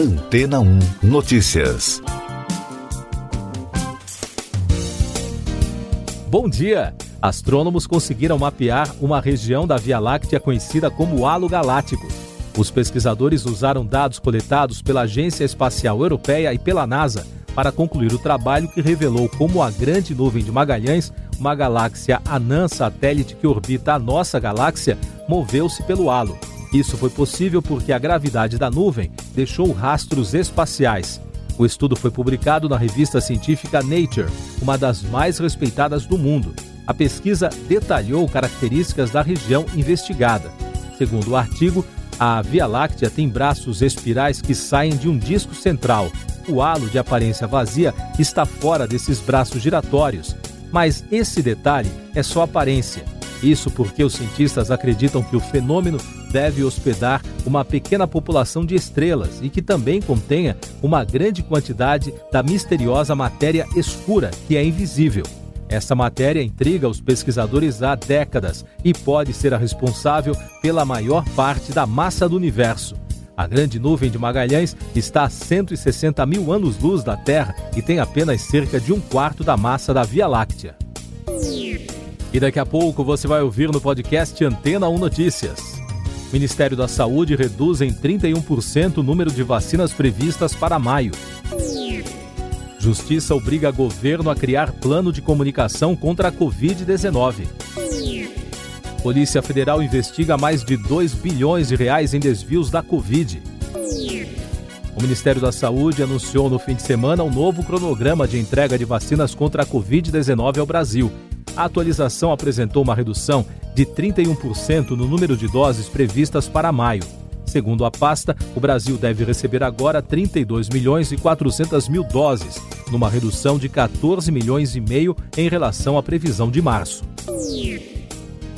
Antena 1 Notícias. Bom dia! Astrônomos conseguiram mapear uma região da Via Láctea conhecida como Halo Galáctico. Os pesquisadores usaram dados coletados pela Agência Espacial Europeia e pela NASA para concluir o trabalho que revelou como a Grande Nuvem de Magalhães, uma galáxia anã satélite que orbita a nossa galáxia, moveu-se pelo halo. Isso foi possível porque a gravidade da nuvem deixou rastros espaciais. O estudo foi publicado na revista científica Nature, uma das mais respeitadas do mundo. A pesquisa detalhou características da região investigada. Segundo o artigo, a Via Láctea tem braços espirais que saem de um disco central. O halo de aparência vazia está fora desses braços giratórios. Mas esse detalhe é só aparência. Isso porque os cientistas acreditam que o fenômeno deve hospedar uma pequena população de estrelas e que também contenha uma grande quantidade da misteriosa matéria escura que é invisível. Essa matéria intriga os pesquisadores há décadas e pode ser a responsável pela maior parte da massa do universo. A grande nuvem de Magalhães está a 160 mil anos-luz da Terra e tem apenas cerca de um quarto da massa da Via Láctea. E daqui a pouco você vai ouvir no podcast Antena 1 Notícias. Ministério da Saúde reduz em 31% o número de vacinas previstas para maio. Justiça obriga governo a criar plano de comunicação contra a Covid-19. Polícia Federal investiga mais de 2 bilhões de reais em desvios da Covid. O Ministério da Saúde anunciou no fim de semana um novo cronograma de entrega de vacinas contra a Covid-19 ao Brasil. A atualização apresentou uma redução de 31% no número de doses previstas para maio. Segundo a pasta, o Brasil deve receber agora 32 milhões e 400 mil doses, numa redução de 14 milhões e meio em relação à previsão de março.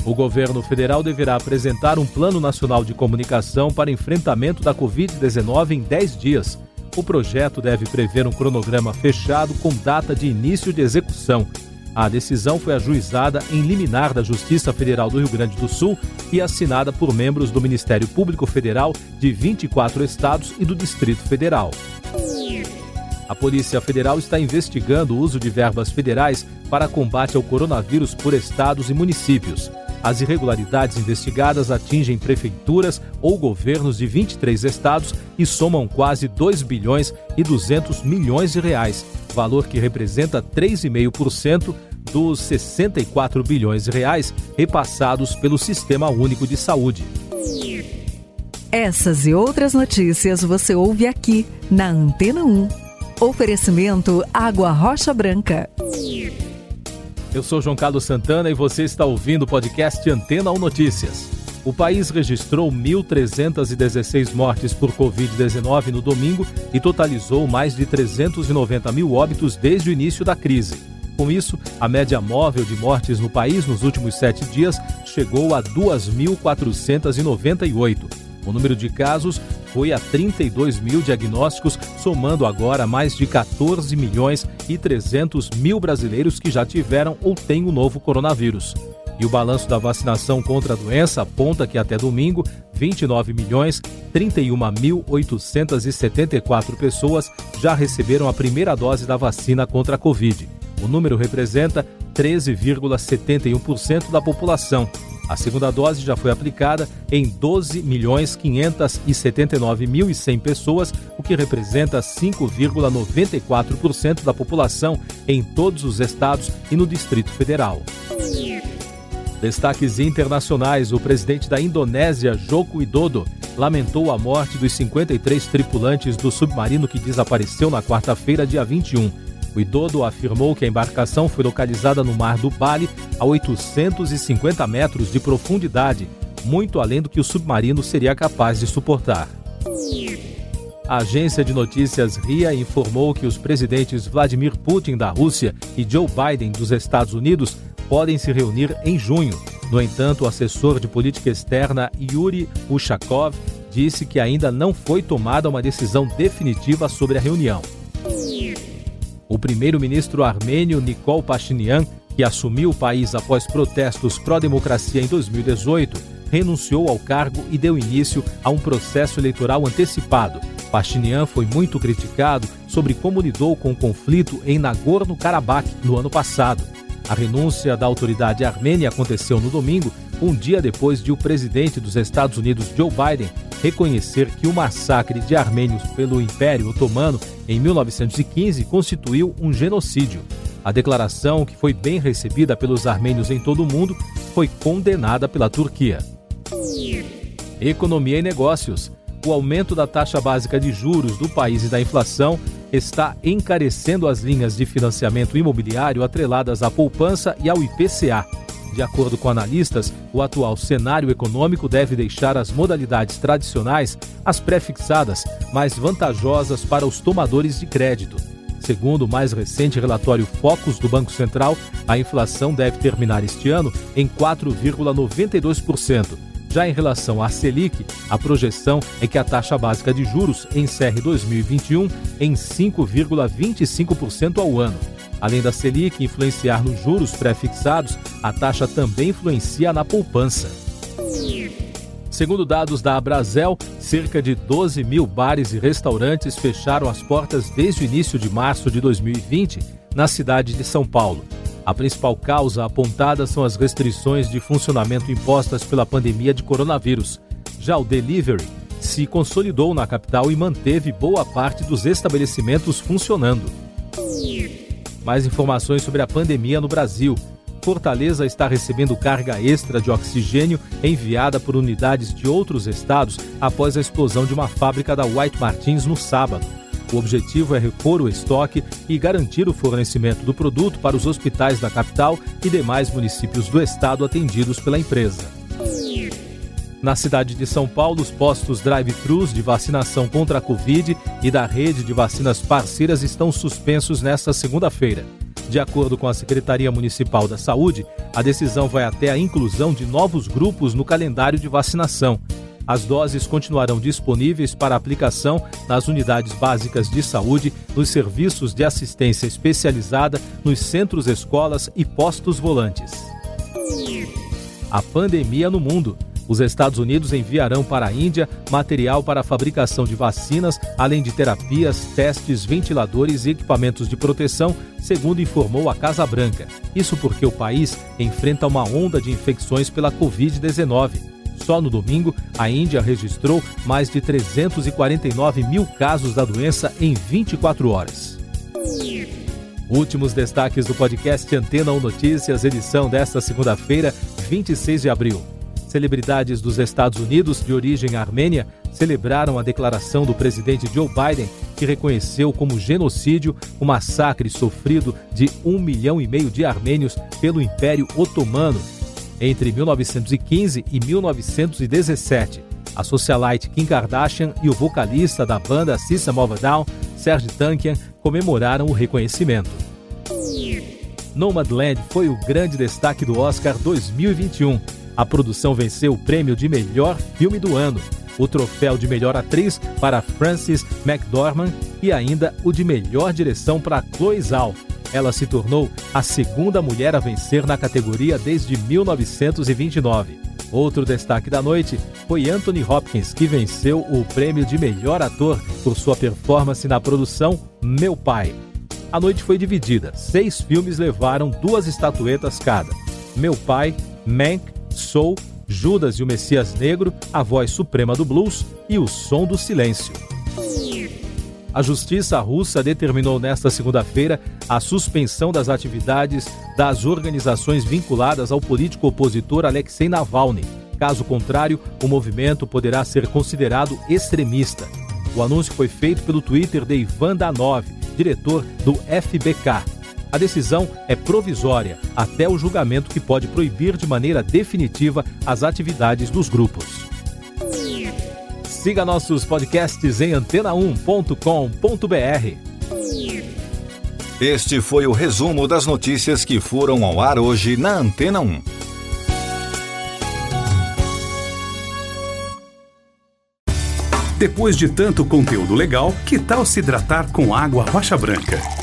O governo federal deverá apresentar um Plano Nacional de Comunicação para enfrentamento da Covid-19 em 10 dias. O projeto deve prever um cronograma fechado com data de início de execução a decisão foi ajuizada em liminar da Justiça Federal do Rio Grande do Sul e assinada por membros do Ministério Público Federal de 24 estados e do Distrito Federal. A Polícia Federal está investigando o uso de verbas federais para combate ao coronavírus por estados e municípios. As irregularidades investigadas atingem prefeituras ou governos de 23 estados e somam quase 2 bilhões e 200 milhões de reais, valor que representa 3,5% dos 64 bilhões de reais repassados pelo Sistema Único de Saúde. Essas e outras notícias você ouve aqui na Antena 1. Oferecimento Água Rocha Branca. Eu sou João Carlos Santana e você está ouvindo o podcast Antena 1 Notícias. O país registrou 1.316 mortes por Covid-19 no domingo e totalizou mais de 390 mil óbitos desde o início da crise. Com isso, a média móvel de mortes no país nos últimos sete dias chegou a 2.498. O número de casos foi a 32 mil diagnósticos, somando agora mais de 14 milhões e 300 mil brasileiros que já tiveram ou têm o novo coronavírus. E o balanço da vacinação contra a doença aponta que até domingo, 29 milhões 31.874 pessoas já receberam a primeira dose da vacina contra a Covid. O número representa 13,71% da população. A segunda dose já foi aplicada em 12 milhões 579 mil e 100 pessoas, o que representa 5,94% da população em todos os estados e no Distrito Federal. Destaques internacionais: o presidente da Indonésia, Joko Widodo, lamentou a morte dos 53 tripulantes do submarino que desapareceu na quarta-feira, dia 21. O Widodo afirmou que a embarcação foi localizada no mar do Bali, a 850 metros de profundidade, muito além do que o submarino seria capaz de suportar. A agência de notícias RIA informou que os presidentes Vladimir Putin da Rússia e Joe Biden dos Estados Unidos podem se reunir em junho. No entanto, o assessor de política externa Yuri Ushakov disse que ainda não foi tomada uma decisão definitiva sobre a reunião. O primeiro-ministro armênio Nikol Pashinyan, que assumiu o país após protestos pró-democracia em 2018, renunciou ao cargo e deu início a um processo eleitoral antecipado. Pachinian foi muito criticado sobre como lidou com o conflito em Nagorno-Karabakh no ano passado. A renúncia da autoridade armênia aconteceu no domingo, um dia depois de o presidente dos Estados Unidos, Joe Biden, reconhecer que o massacre de armênios pelo Império Otomano em 1915 constituiu um genocídio. A declaração, que foi bem recebida pelos armênios em todo o mundo, foi condenada pela Turquia. Economia e negócios. O aumento da taxa básica de juros do país e da inflação está encarecendo as linhas de financiamento imobiliário atreladas à poupança e ao IPCA. De acordo com analistas, o atual cenário econômico deve deixar as modalidades tradicionais, as pré-fixadas, mais vantajosas para os tomadores de crédito. Segundo o mais recente relatório Focus do Banco Central, a inflação deve terminar este ano em 4,92%. Já em relação à Selic, a projeção é que a taxa básica de juros encerre 2021 em 5,25% ao ano. Além da Selic influenciar nos juros pré-fixados, a taxa também influencia na poupança. Segundo dados da Abrazel, cerca de 12 mil bares e restaurantes fecharam as portas desde o início de março de 2020 na cidade de São Paulo. A principal causa apontada são as restrições de funcionamento impostas pela pandemia de coronavírus. Já o delivery se consolidou na capital e manteve boa parte dos estabelecimentos funcionando. Mais informações sobre a pandemia no Brasil. Fortaleza está recebendo carga extra de oxigênio enviada por unidades de outros estados após a explosão de uma fábrica da White Martins no sábado. O objetivo é repor o estoque e garantir o fornecimento do produto para os hospitais da capital e demais municípios do estado atendidos pela empresa. Na cidade de São Paulo, os postos drive-thrus de vacinação contra a Covid e da rede de vacinas parceiras estão suspensos nesta segunda-feira. De acordo com a Secretaria Municipal da Saúde, a decisão vai até a inclusão de novos grupos no calendário de vacinação. As doses continuarão disponíveis para aplicação nas unidades básicas de saúde, nos serviços de assistência especializada, nos centros escolas e postos volantes. A pandemia no mundo. Os Estados Unidos enviarão para a Índia material para a fabricação de vacinas, além de terapias, testes, ventiladores e equipamentos de proteção, segundo informou a Casa Branca. Isso porque o país enfrenta uma onda de infecções pela Covid-19. Só no domingo, a Índia registrou mais de 349 mil casos da doença em 24 horas. Últimos destaques do podcast Antena 1 Notícias, edição desta segunda-feira, 26 de abril. Celebridades dos Estados Unidos de origem armênia celebraram a declaração do presidente Joe Biden, que reconheceu como genocídio o massacre sofrido de um milhão e meio de armênios pelo Império Otomano entre 1915 e 1917. A socialite Kim Kardashian e o vocalista da banda System of a Down, Serge Tankian, comemoraram o reconhecimento. Nomadland foi o grande destaque do Oscar 2021. A produção venceu o prêmio de melhor filme do ano, o troféu de melhor atriz para Frances McDormand e ainda o de melhor direção para Chloe Zhao. Ela se tornou a segunda mulher a vencer na categoria desde 1929. Outro destaque da noite foi Anthony Hopkins, que venceu o prêmio de melhor ator por sua performance na produção Meu Pai. A noite foi dividida. Seis filmes levaram duas estatuetas cada. Meu Pai, Mank, Soul, Judas e o Messias Negro, A Voz Suprema do Blues e O Som do Silêncio. A justiça russa determinou nesta segunda-feira a suspensão das atividades das organizações vinculadas ao político opositor Alexei Navalny. Caso contrário, o movimento poderá ser considerado extremista. O anúncio foi feito pelo Twitter de Ivan Danov, diretor do FBK. A decisão é provisória até o julgamento que pode proibir de maneira definitiva as atividades dos grupos. Siga nossos podcasts em antena1.com.br. Este foi o resumo das notícias que foram ao ar hoje na Antena 1. Depois de tanto conteúdo legal, que tal se hidratar com água rocha branca?